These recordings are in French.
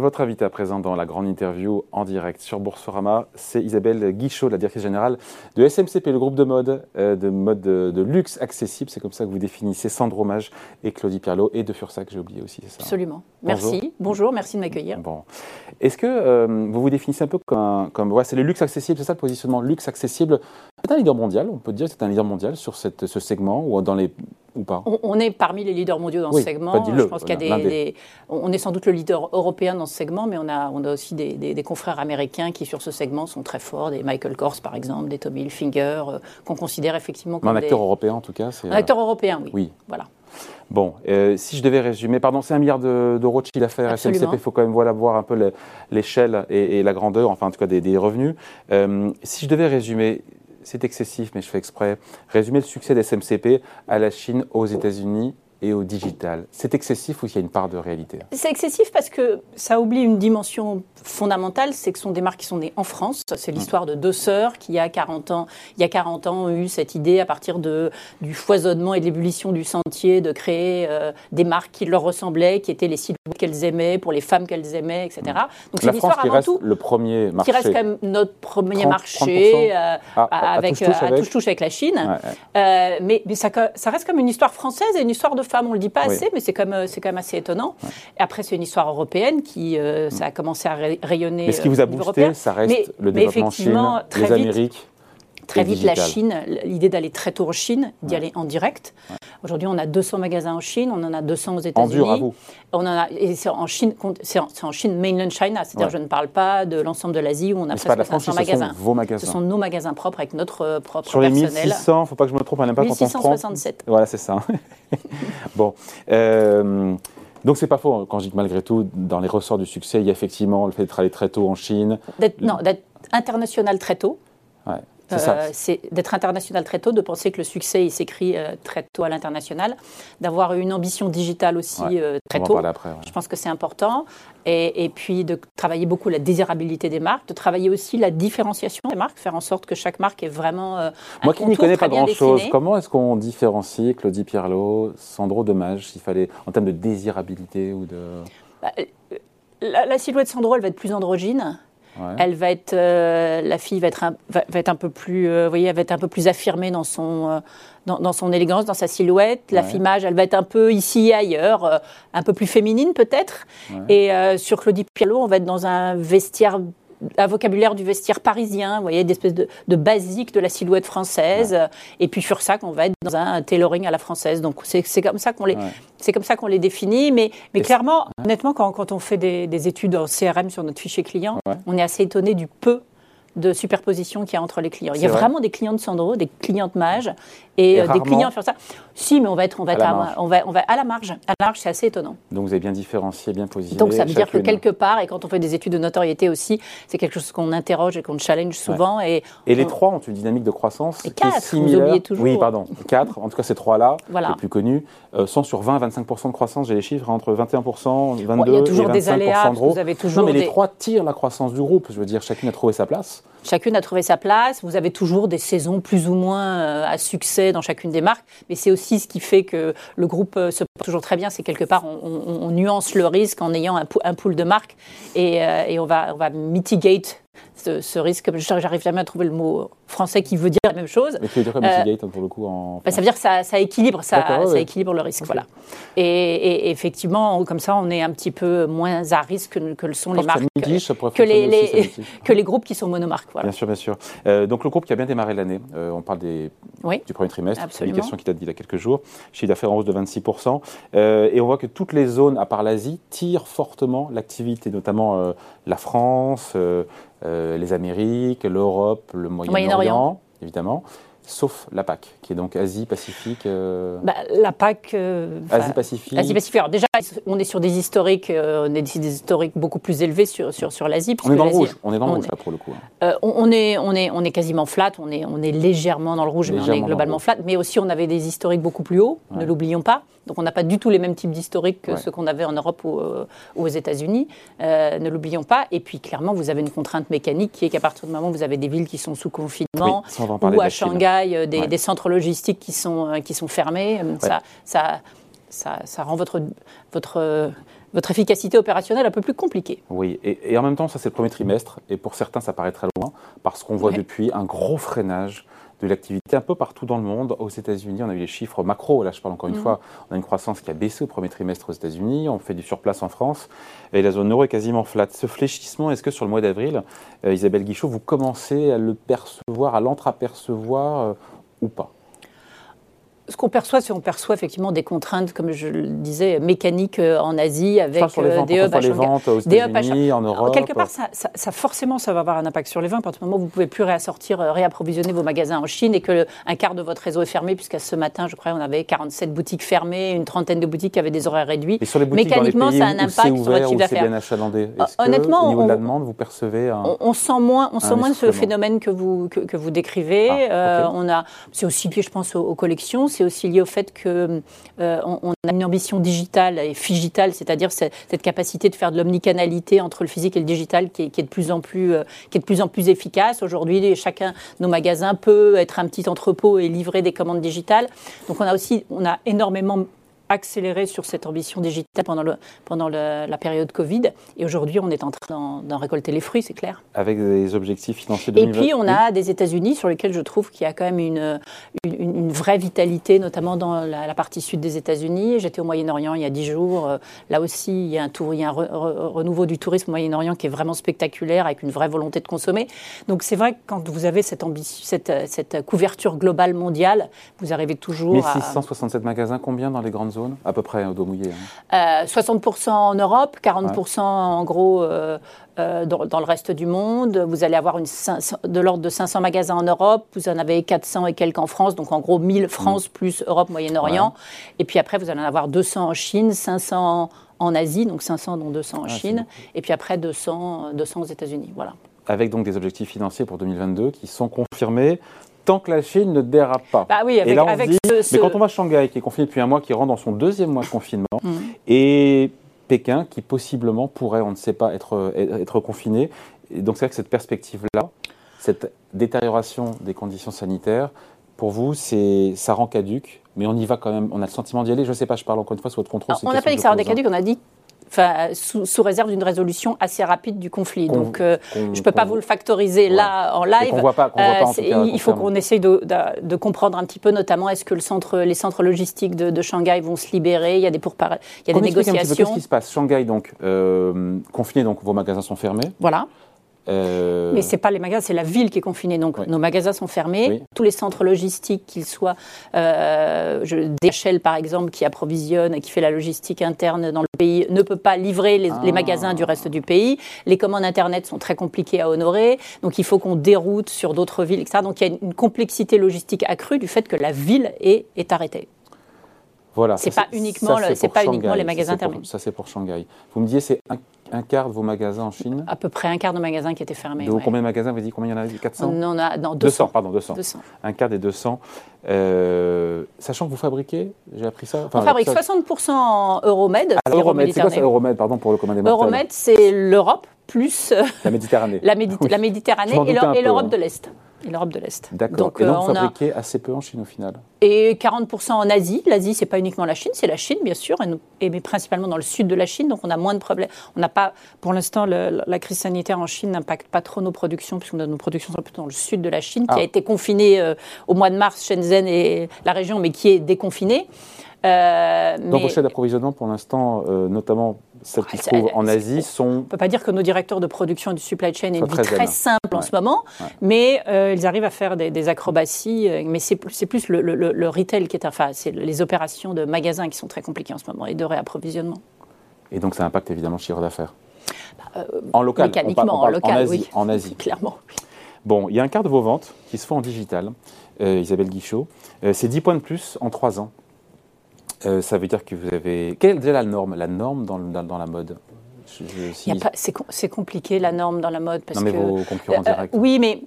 Votre invité à présent dans la grande interview en direct sur Boursorama, c'est Isabelle Guichot, la directrice générale de SMCP, le groupe de mode, euh, de mode de, luxe accessible. C'est comme ça que vous définissez Sandro Mage et Claudie Pierlot et de Fursac, j'ai oublié aussi, c'est ça Absolument. Merci. Bonjour, merci de m'accueillir. Bon. Est-ce que euh, vous vous définissez un peu comme, comme ouais, c'est le luxe accessible, c'est ça le positionnement luxe accessible C'est un leader mondial, on peut dire que c'est un leader mondial sur cette, ce segment ou dans les ou pas? On, est parmi les leaders mondiaux dans ce segment. Je pense qu'il y a des, on est sans doute le leader européen dans ce segment, mais on a, on a aussi des, confrères américains qui, sur ce segment, sont très forts, des Michael Kors, par exemple, des Tommy Hilfiger, euh, qu'on considère effectivement comme un acteur européen, en tout cas. Un acteur européen, oui. Oui. Voilà. Bon, euh, si je devais résumer, pardon, c'est un milliard d'euros de, chiffre d'affaires SMCP, il faut quand même voilà, voir un peu l'échelle et, la grandeur, enfin en tout cas des, revenus. Euh, si je devais résumer, c'est excessif, mais je fais exprès, résumer le succès des SMCP à la Chine, aux États-Unis et au digital. C'est excessif ou il y a une part de réalité? C'est excessif parce que ça oublie une dimension fondamentale, c'est que ce sont des marques qui sont nées en France. C'est l'histoire de deux sœurs qui, il y a 40 ans, il y a 40 ans, ont eu cette idée à partir de, du foisonnement et de l'ébullition du sentier de créer euh, des marques qui leur ressemblaient, qui étaient les silhouettes qu'elles aimaient, pour les femmes qu'elles aimaient, etc. Donc c'est l'histoire avant tout. Le premier marché. Qui reste quand même notre premier marché euh, ah, avec, à touche-touche avec... la Chine. Euh, mais, mais ça, ça, reste comme une histoire française et une histoire de femmes. On le dit pas assez, mais c'est quand, même, quand même assez étonnant. Et après, c'est une histoire européenne qui ça a commencé à rayonner. Mais ce qui vous a boosté, ça reste le développement Chine, les Amériques. Très vite, la Chine, l'idée d'aller très tôt en Chine, d'y aller en direct. Aujourd'hui, on a 200 magasins en Chine, on en a 200 aux États-Unis. En à vous. On en a, et c'est en Chine, c'est en, Chine mainland China, c'est-à-dire je ne parle pas de l'ensemble de l'Asie où on a presque 500 magasins. Ce sont vos magasins. Ce sont nos magasins propres avec notre euh, propre Sur les 1600, il ne faut pas que je me trompe, à n'importe 1667. Voilà, c'est ça. bon. Euh, donc c'est pas faux quand je dis que malgré tout, dans les ressorts du succès, il y a effectivement le fait d'être allé très tôt en Chine. Non, d'être international très tôt. Ouais. C'est d'être international très tôt, de penser que le succès il s'écrit euh, très tôt à l'international, d'avoir une ambition digitale aussi euh, très tôt. Après, Je pense que c'est important. Et, et, puis de travailler beaucoup la désirabilité des marques, de travailler aussi la différenciation des marques, faire en sorte que chaque marque est vraiment. Euh, Moi qui n'y connais pas grand-chose, comment est-ce qu'on différencie Claudie Pierlot, Sandro Dommage, s'il fallait, en termes de désirabilité ou de. Bah, la, la, silhouette Sandro, elle va être plus androgyne. Elle va être, euh, la fille va être, un, va, être un peu plus, euh, voyez, elle va être un peu plus affirmée dans son, euh, dans, son élégance, dans sa silhouette. La fille mage, elle va être un peu ici et ailleurs, un peu plus féminine peut-être. Et sur Claudie Pierlot, on va être dans un vestiaire un vocabulaire du vestiaire parisien, vous voyez, d'espèces de, de basique de la silhouette française. Et puis sur ça, qu'on va être dans un tailoring à la française. Donc c'est comme ça qu'on les, c'est comme ça qu'on les définit. Mais, mais clairement, honnêtement, quand, quand, on fait des, des, études en CRM sur notre fichier client, on est assez étonné du peu de superposition qu'il y a entre les clients. Il y a vraiment des clients de Sandro, des clients de Mage et, euh, des clients faire ça. Si, mais on va être, on va, à, on va, on va à la marge. À la marge, c'est assez étonnant. Donc vous avez bien différencié, bien positionné. Donc ça veut dire que quelque part, et quand on fait des études de notoriété aussi, c'est quelque chose qu'on interroge et qu'on challenge souvent. Et, et les trois ont une dynamique de croissance et quatre, est Vous oubliez toujours. Oui, pardon. Quatre. En tout cas, ces trois-là, les plus connus, euh, sont sur 20 25 de croissance. J'ai les chiffres entre 21 22 Il y a toujours et 25 des aléas. Vous avez toujours non, mais les trois tirent la croissance du groupe. Je veux dire, chacune a trouvé sa place. Chacune a trouvé sa place. Vous avez toujours des saisons plus ou moins euh, à succès dans chacune des marques. Mais c'est aussi ce qui fait que le groupe euh, se porte toujours très bien. C'est quelque part, on, nuance le risque en ayant un, pool de marques et, euh, et on, va, on va mitigate ce, risque. J'arrive jamais à trouver le mot français qui veut dire la même chose. Mais tu veux dire quoi, mitigate, pour le coup en bah, Ça veut dire que ça, ça équilibre, ça, ça équilibre le risque. Voilà. Et, effectivement, comme ça, on est un petit peu moins à risque que, le sont les marques, que, les, que les groupes qui sont monomarques. Voilà. Bien sûr, bien sûr. Euh, donc le groupe qui a bien démarré l'année, euh, on parle des, du premier trimestre, publication qui date d'il y a quelques jours, chiffre d'affaires en hausse de 26%. Euh, et on voit que toutes les zones, à part l'Asie, tirent fortement l'activité, notamment la France, les Amériques, l'Europe, le Moyen-Orient, évidemment sauf la PAC, qui est donc Asie-Pacifique. Euh, bah, la PAC. Euh, Asie-Pacifique. Asie-Pacifique. Alors déjà, on est sur des historiques, euh, on est des historiques beaucoup plus élevés sur, sur, sur l'Asie. On est dans le rouge, on est dans le rouge là pour le coup. On, est, on, est, on est quasiment flat, on est, on est légèrement dans le rouge, mais on est globalement flat. Mais aussi, on avait des historiques beaucoup plus hauts, ne l'oublions pas. Donc on n'a pas du tout les mêmes types d'historiques que ceux qu'on avait en Europe ou, aux États-Unis, ne l'oublions pas. Et puis clairement, vous avez une contrainte mécanique qui est qu'à partir du moment où vous avez des villes qui sont sous confinement, ou à Shanghai, euh, des, centres logistiques qui sont, euh, qui sont fermés. Ça, ça, ça, rend votre, votre votre efficacité opérationnelle un peu plus compliquée. Oui, et, en même temps, ça c'est le premier trimestre, et pour certains, ça paraît très loin, parce qu'on voit depuis un gros freinage de l'activité un peu partout dans le monde. Aux États-Unis, on a eu les chiffres macro. Là, je parle encore une mm. fois. On a une croissance qui a baissé au premier trimestre aux États-Unis. On fait du surplace en France. Et la zone euro est quasiment flat. Ce fléchissement, est-ce que sur le mois d'avril, euh, Isabelle Guichot, vous commencez à le percevoir, à l'entreapercevoir euh, ou pas? Ce qu'on perçoit, c'est qu'on perçoit effectivement des contraintes, comme je le disais, mécaniques euh, en Asie, avec euh, des hubs à les ventes aux États-Unis, en Europe. Quelque part, ça, ça, forcément, ça va avoir un impact sur les ventes. À partir du moment où vous ne pouvez plus réassortir, euh, réapprovisionner vos magasins en Chine et que un quart de votre réseau est fermé, puisqu'à ce matin, je crois, on avait 47 boutiques fermées, une trentaine de boutiques qui avaient des horaires réduits. Et sur les boutiques Mécaniquement, ça a un impact sur votre chiffre d'affaires. bien achalandé Honnêtement, au niveau de la demande, vous percevez un, on, sent moins, on sent moins ce phénomène que vous que, vous décrivez. Ah, on a, c'est aussi lié, je pense, aux, aux collections. C'est aussi lié au fait qu'on euh, a une ambition digitale et figitale, c'est-à-dire cette, capacité de faire de l'omnicanalité entre le physique et le digital qui est, de plus en plus, euh, qui est de plus en plus efficace. Aujourd'hui, chacun nos magasins peut être un petit entrepôt et livrer des commandes digitales. Donc on a aussi, on a énormément accéléré sur cette ambition digitale pendant, le, pendant la période Covid. Et aujourd'hui, on est en train d'en récolter les fruits, c'est clair. Avec des objectifs financiers de Et puis, on a des États-Unis sur lesquels je trouve qu'il y a quand même une, une, vraie vitalité, notamment dans la, partie sud des États-Unis. J'étais au Moyen-Orient il y a dix jours. Euh, là aussi, il y a un, tour, il y a un renouveau du tourisme au Moyen-Orient qui est vraiment spectaculaire, avec une vraie volonté de consommer. Donc, c'est vrai que quand vous avez cette, ambition, cette, cette couverture globale mondiale, vous arrivez toujours 1667 magasins, combien dans les grandes zones? À peu près, au dos mouillé 60% hein. euh, en Europe, 40% en gros euh, euh, dans, le reste du monde. Vous allez avoir une, de l'ordre de 500 magasins en Europe, vous en avez 400 et quelques en France, donc en gros 1000 France mm. plus Europe, Moyen-Orient. Et puis après, vous allez en avoir 200 en Chine, 500 en Asie, donc 500 dont 200 en ah, Chine, et puis après 200, 200 aux États-Unis. Voilà avec donc des objectifs financiers pour 2022 qui sont confirmés tant que la Chine ne dérape pas. Bah oui, avec, et là, on dit, mais quand on va à Shanghai, qui est confiné depuis un mois, qui rentre dans son deuxième mois de confinement, mm. et Pékin, qui possiblement pourrait, on ne sait pas, être, être confiné. Et donc c'est vrai que cette perspective-là, cette détérioration des conditions sanitaires, pour vous, c'est, ça rend caduque, mais on y va quand même, on a le sentiment d'y aller. Je ne sais pas, je parle encore une fois sur votre contrôle. on n'a pas dit que ça rend caduque, on a dit sous, réserve d'une résolution assez rapide du conflit. Donc, euh, je ne peux pas vous le factoriser là en live. voit pas, euh, il faut qu'on essaye de, comprendre un petit peu, notamment, est-ce que le centre, les centres logistiques de, Shanghai vont se libérer? Il y a des, il y a des négociations. Qu'est-ce qui se passe Shanghai, donc, euh, confiné, donc vos magasins sont fermés. Voilà. Euh, Mais ce n'est pas les magasins, c'est la ville qui est confinée. Donc nos magasins sont fermés. Tous les centres logistiques, qu'ils soient euh, DHL par exemple, qui approvisionne, qui fait la logistique interne dans le pays, ne peut pas livrer les, ah. magasins du reste du pays. Les commandes Internet sont très compliquées à honorer. Donc il faut qu'on déroute sur d'autres villes, etc. Donc il y a une complexité logistique accrue du fait que la ville est, est arrêtée. Voilà. C'est pas uniquement, pas uniquement les magasins terminés. Ça c'est pour Shanghai. Vous me disiez c'est un un quart de vos magasins en Chine À peu près un quart de magasins qui étaient fermés. De combien de magasins Vous dites combien il y en a 400 On a 200. 200. pardon, 200. Un quart des 200. Euh, sachant que vous fabriquez, j'ai appris ça. on fabrique 60% en Euromed. Ah, Euromed, c'est quoi ça Euromed, pardon, pour le commun des Euromed, c'est l'Europe plus la Méditerranée, la, Méditerranée et l'Europe de l'Est et l'Europe de l'Est. D'accord. Donc, et donc euh, vous fabriquez assez peu en Chine au final Et 40% en Asie. L'Asie, c'est pas uniquement la Chine, c'est la Chine, bien sûr, et, mais principalement dans le sud de la Chine. Donc on a moins de problèmes. On n'a pas, pour l'instant, la crise sanitaire en Chine n'impacte pas trop nos productions, puisque nos productions sont plutôt dans le sud de la Chine, qui ah. a été confinée euh, au mois de mars, Shenzhen et la région, mais qui est déconfinée. Euh, Donc vos chaînes d'approvisionnement, pour l'instant, euh, notamment celles qui se trouvent en Asie, sont... On ne peut pas dire que nos directeurs de production du supply chain aient une vie très, simple en ce moment, mais euh, ils arrivent à faire des, acrobaties. mais c'est plus, plus le, retail qui est... Enfin, c'est les opérations de magasins qui sont très compliquées en ce moment et de réapprovisionnement. Et donc ça impacte évidemment le chiffre d'affaires bah, En local Mécaniquement, en local, en Asie, en Asie. Clairement. Bon, il y a un quart de vos ventes qui se font en digital, Isabelle Guichot. c'est 10 points de plus en 3 ans. Euh, ça veut dire que vous avez. Quelle est la norme La norme dans, dans, la mode? C'est compliqué la norme dans la mode. Parce non, mais que, vos concurrents euh, directs. oui, mais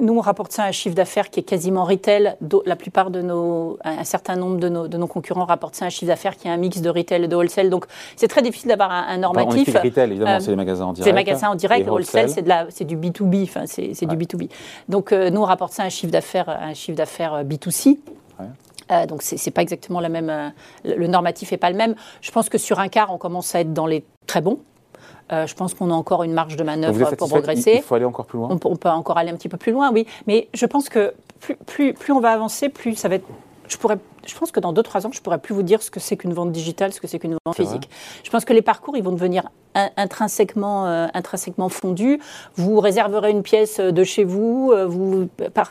nous, on rapporte ça à un chiffre d'affaires qui est quasiment retail. La plupart de nos, un certain nombre de nos, de nos concurrents rapportent ça à un chiffre d'affaires qui est un mix de retail et de wholesale. Donc, c'est très difficile d'avoir un, normatif. Enfin, on retail, évidemment, euh, c'est les magasins en direct. C'est les magasins en direct. Et wholesale, c'est du B2B. Enfin, c'est du B2B. Donc, nous, on rapporte ça à un chiffre d'affaires, un chiffre d'affaires B2C. Donc c'est n'est pas exactement la même, le normatif n'est pas le même. Je pense que sur un quart, on commence à être dans les très bons. je pense qu'on a encore une marge de manœuvre pour progresser. Il faut aller encore plus loin. On, on, peut encore aller un petit peu plus loin, oui. Mais je pense que plus, plus, plus on va avancer, plus ça va être je, pourrais, je pense que dans 2-3 ans, je ne pourrais plus vous dire ce que c'est qu'une vente digitale, ce que c'est qu'une vente physique. Je pense que les parcours, ils vont devenir intrinsèquement, euh, intrinsèquement fondus. Vous réserverez une pièce de chez vous, euh, vous,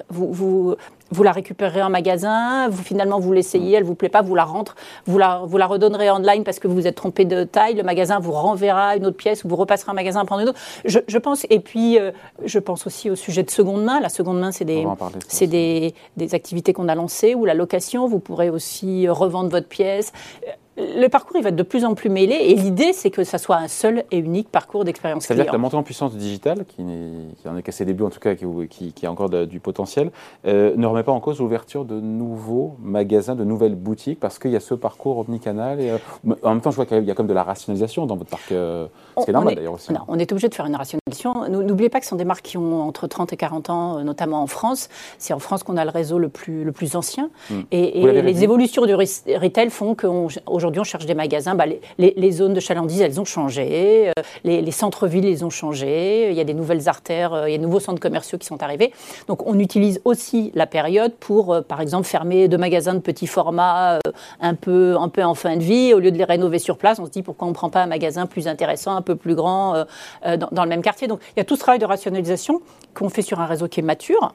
vous, vous, vous la récupérerez en magasin, vous finalement vous l'essayez, elle vous plaît pas, vous la rentre, vous la, vous la redonnerez online parce que vous vous êtes trompé de taille, le magasin vous renverra une autre pièce ou vous repasserez un magasin à prendre une autre. Je, je pense, et puis euh, je pense aussi au sujet de seconde main. La seconde main, c'est des, c'est des, des activités qu'on a lancées ou la location. Vous pourrez aussi revendre votre pièce le parcours il va être de plus en plus mêlé et l'idée c'est que ça soit un seul et unique parcours d'expérience client. C'est-à-dire que la montée en puissance du digital, qui, qui en est qu'à ses débuts en tout cas, qui, qui, a encore du potentiel, euh, ne remet pas en cause l'ouverture de nouveaux magasins, de nouvelles boutiques, parce qu'il y a ce parcours omnicanal. Et, euh, en même temps, je vois qu'il y a comme de la rationalisation dans votre parc, euh, ce qui est normal d'ailleurs aussi. Non, on est obligé de faire une rationalisation. N'oubliez pas que ce sont des marques qui ont entre 30 et 40 ans, notamment en France. C'est en France qu'on a le réseau le plus, le plus ancien. Hmm. Et, et les évolutions du retail font qu'aujourd'hui, Aujourd'hui, on cherche des magasins. Bah, les, zones de chalandise, elles ont changé. Euh, les, centres-villes, ils ont changé. Il y a des nouvelles artères, euh, il y a de nouveaux centres commerciaux qui sont arrivés. Donc, on utilise aussi la période pour, euh, par exemple, fermer deux magasins de petit format un, peu, un peu en fin de vie. Au lieu de les rénover sur place, on se dit pourquoi on ne prend pas un magasin plus intéressant, un peu plus grand dans, dans le même quartier? Donc, il y a tout ce travail de rationalisation qu'on fait sur un réseau qui est mature.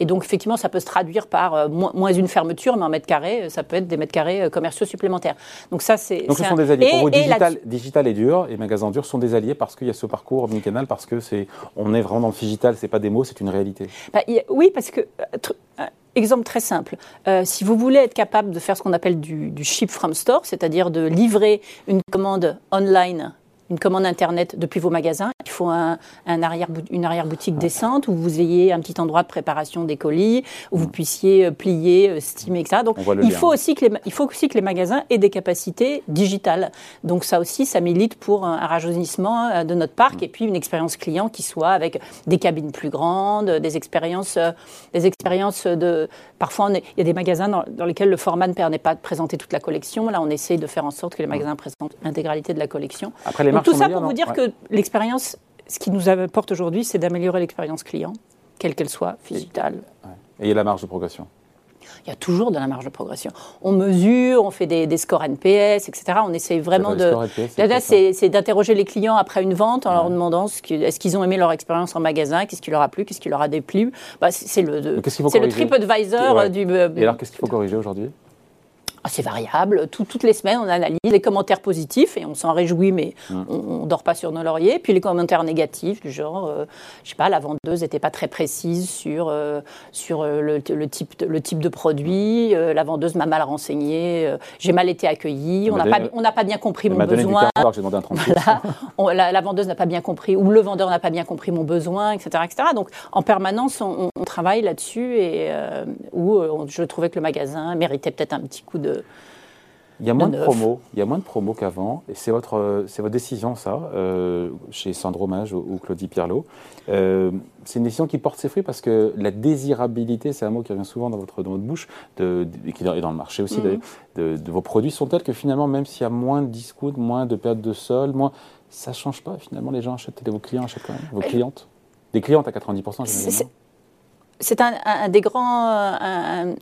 Et donc, effectivement, ça peut se traduire par euh, moins une fermeture, mais en mètres carrés, ça peut être des mètres carrés euh, commerciaux supplémentaires. Donc, ça, c'est. Donc, ce sont des alliés. Pour vous, digital, digital, et dur et magasins durs sont des alliés parce qu'il y a ce parcours omnicanal, parce que c'est, on est vraiment dans le digital, c'est pas des mots, c'est une réalité. Bah, oui, parce que. Euh, exemple très simple. si vous voulez être capable de faire ce qu'on appelle du, du ship from store, c'est-à-dire de livrer une commande online une commande Internet depuis vos magasins. Il faut un, arrière, une arrière-boutique décente où vous ayez un petit endroit de préparation des colis, où vous puissiez euh, plier, euh, steamer, etc. Donc, il faut, aussi que les, il faut aussi que les magasins aient des capacités digitales. Donc, ça aussi, ça milite pour un, rajeunissement euh, de notre parc et puis une expérience client qui soit avec des cabines plus grandes, des expériences, des expériences de. Parfois, il y a des magasins dans, lesquels le format ne permet pas de présenter toute la collection. Là, on essaye de faire en sorte que les magasins présentent l'intégralité de la collection. Après, les tout ça pour vous dire que l'expérience, ce qui nous apporte aujourd'hui, c'est d'améliorer l'expérience client, quelle qu'elle soit, digitale. Et il y a la marge de progression il y a toujours de la marge de progression. On mesure, on fait des, scores NPS, etc. On essaye vraiment de. Là, c'est d'interroger les clients après une vente en leur demandant est-ce qu'ils ont aimé leur expérience en magasin, qu'est-ce qui leur a plu, qu'est-ce qui leur a déplu. Bah, c'est le, le TripAdvisor du. Et alors, qu'est-ce qu'il faut corriger aujourd'hui? C'est variable. toutes les semaines, on analyse les commentaires positifs et on s'en réjouit, mais mmh. on ne dort pas sur nos lauriers. Puis les commentaires négatifs, du genre, je euh, je sais pas, la vendeuse n'était pas très précise sur, euh, sur euh, le, type de, le type de produit, la vendeuse m'a mal renseigné, j'ai mal été accueillie, on n'a pas, on pas bien compris mon besoin. voilà, la, vendeuse n'a pas bien compris, ou le vendeur n'a pas bien compris mon besoin, etc. etc. Donc en permanence, on, travaille là-dessus et où je trouvais que le magasin méritait peut-être un petit coup de il y a moins de, promos, il y a moins de promos qu'avant, et c'est votre, c'est votre décision ça, euh, chez Sandro Mage ou, Claudie Pierlot. Euh, c'est une décision qui porte ses fruits parce que la désirabilité, c'est un mot qui revient souvent dans votre, dans votre bouche, de, et qui est dans le marché aussi mhm. de, vos produits, sont tels que finalement, même s'il y a moins de discounts, moins de pertes de sol, moins, ça ne change pas finalement, les gens achètent, vos clients achètent quand même, vos clientes. Des clientes à 90%, généralement c'est un, des grands, un,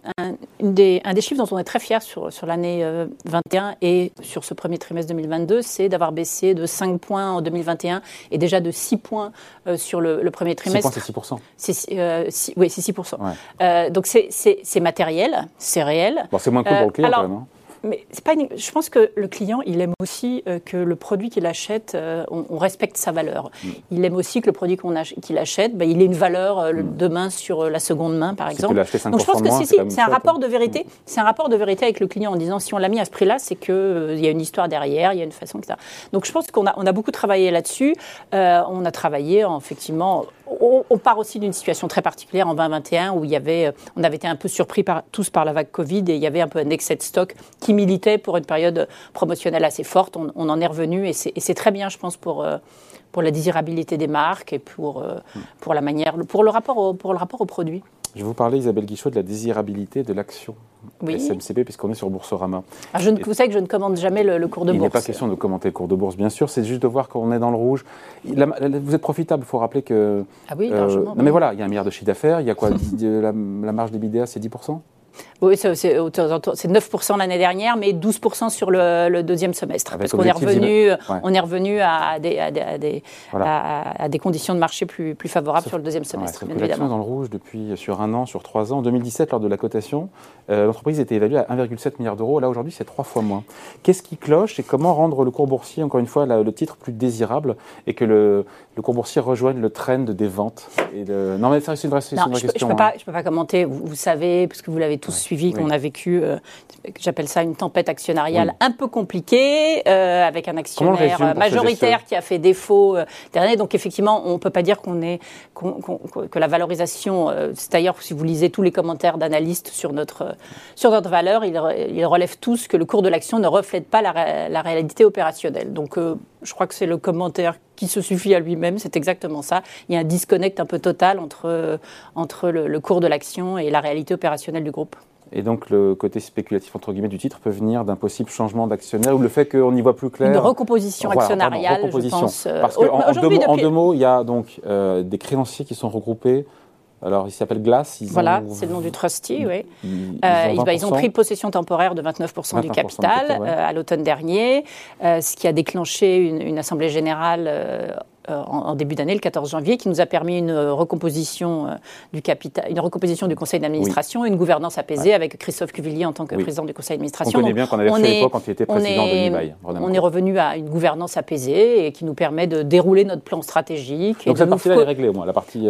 des, un, des, chiffres dont on est très fier sur, sur l'année 21 euh, et sur ce premier trimestre 2022, c'est d'avoir baissé de 5 points en 2021 et déjà de 6 points euh, sur le, premier trimestre. 6 points, c'est 6%. Euh, oui, c'est 6%. donc c'est matériel, c'est réel. Bon, c'est moins cool pour le client quand même. Hein mais c'est pas je pense que le client, il aime aussi euh, que le produit qu'il achète, euh, on, respecte sa valeur. Mm. Il aime aussi que le produit qu'on qu'il achète, ben, il ait une valeur euh, mm. demain sur la seconde main, par exemple. Donc je pense que si, si, c'est un rapport de vérité. Mm. C'est un rapport de vérité avec le client en disant si on l'a mis à ce prix-là, c'est qu'il il y a une histoire derrière, il y a une façon, etc. Donc je pense qu'on a, on a beaucoup travaillé là-dessus. on a travaillé effectivement on, part aussi d'une situation très particulière en 2021 où il y avait, euh, on avait été un peu surpris par, tous par la vague Covid et il y avait un peu un excès de stock qui militait pour une période promotionnelle assez forte. On, en est revenu et c'est très bien, je pense, pour, euh, pour la désirabilité des marques et pour, euh, pour la manière, pour le rapport au, pour le rapport au produit. Je vous parler, Isabelle Guichot, de la désirabilité de l'action oui. SMCP, puisqu'on est sur Boursorama. Ah, je ne, vous savez que je ne commande jamais le, cours de bourse. Il n'est pas question de commenter le cours de bourse, bien sûr, c'est juste de voir qu'on est dans le rouge. vous êtes profitable, il faut rappeler que... Ah oui, largement. non mais voilà, il y a un milliard de chiffre d'affaires, il y a quoi la, la marge d'EBITDA, c'est 10% oui, c'est 9% l'année dernière, mais 12% sur le, deuxième semestre. parce qu'on est revenu, on est revenu à des, à des, à des, conditions de marché plus, plus favorables sur le deuxième semestre. Ouais, bien dans le rouge depuis sur un an, sur trois ans. En 2017, lors de la cotation, euh, l'entreprise était évaluée à 1,7 milliard d'euros. Là, aujourd'hui, c'est trois fois moins. Qu'est-ce qui cloche et comment rendre le cours boursier, encore une fois, le titre plus désirable et que le, le cours boursier rejoigne le trend des ventes et Non, mais c'est une vraie, une vraie je question. Je ne peux, hein. peux, pas commenter. Vous, vous savez, puisque vous l'avez tous suivi, qu'on a vécu, euh, j'appelle ça une tempête actionnariale un peu compliquée, euh, avec un actionnaire majoritaire qui a fait défaut euh, dernier. Donc effectivement, on ne peut pas dire qu'on est que la valorisation. c'est d'ailleurs si vous lisez tous les commentaires d'analystes sur notre sur notre valeur, ils, ils, relèvent tous que le cours de l'action ne reflète pas la, la réalité opérationnelle. Donc je crois que c'est le commentaire qui se suffit à lui-même, c'est exactement ça. Il y a un disconnect un peu total entre, entre le, cours de l'action et la réalité opérationnelle du groupe. Et donc le côté spéculatif entre guillemets du titre peut venir d'un possible changement d'actionnaire ou le fait qu'on y voit plus clair. Une recomposition actionnariale, je pense. Euh, Parce qu'en en, deux, mots, il y a donc euh, des créanciers qui sont regroupés alors, il s'appelle Glass. voilà, c'est le nom du trustee, oui. Ils, ont, euh, pris possession temporaire de 29%, du capital euh, à l'automne dernier, euh, ce qui a déclenché une, assemblée générale en, début d'année, le 14 janvier, qui nous a permis une recomposition du capital, une recomposition du conseil d'administration, une gouvernance apaisée avec Christophe Cuvillier en tant que président du conseil d'administration. On connaît bien qu'on avait fait l'époque quand il était président de Nibail. On est revenu à une gouvernance apaisée et qui nous permet de dérouler notre plan stratégique. Donc cette partie-là est réglée au moins, la partie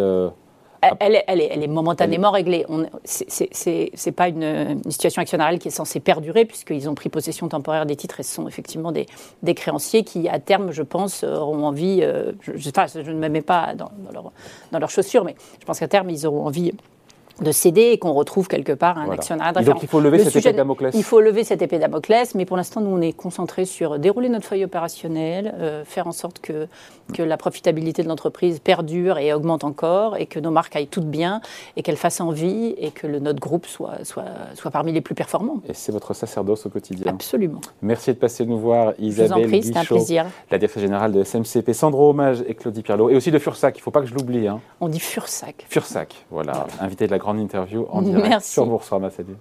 elle, elle, est, elle, est, momentanément réglée. Ce n'est pas une, situation actionnariale qui est censée perdurer, puisqu'ils ont pris possession temporaire des titres et ce sont effectivement des, des créanciers qui, à terme, je pense, auront envie. Euh, je, je, ne me mets pas dans, dans leurs chaussures, mais je pense qu'à terme, ils auront envie de céder et qu'on retrouve quelque part un actionnaire Donc il faut lever cette épée Damoclès. Il faut lever cette épée Damoclès, mais pour l'instant, nous, on est concentré sur dérouler notre feuille opérationnelle, euh, faire en sorte que, que la profitabilité de l'entreprise perdure et augmente encore, et que nos marques aillent toutes bien, et qu'elles fassent envie, et que le, notre groupe soit, soit, soit parmi les plus performants. Et c'est votre sacerdoce au quotidien. Absolument. Merci de passer nous voir, Isabelle Je vous un plaisir. la directrice générale de SMCP, Sandro Hommage et Claudie Pierlot, et aussi de Fursac, il ne faut pas que je l'oublie. Hein. On dit Fursac. Fursac, voilà, invité de la grande interview en direct Merci. sur Boursorama. Salut.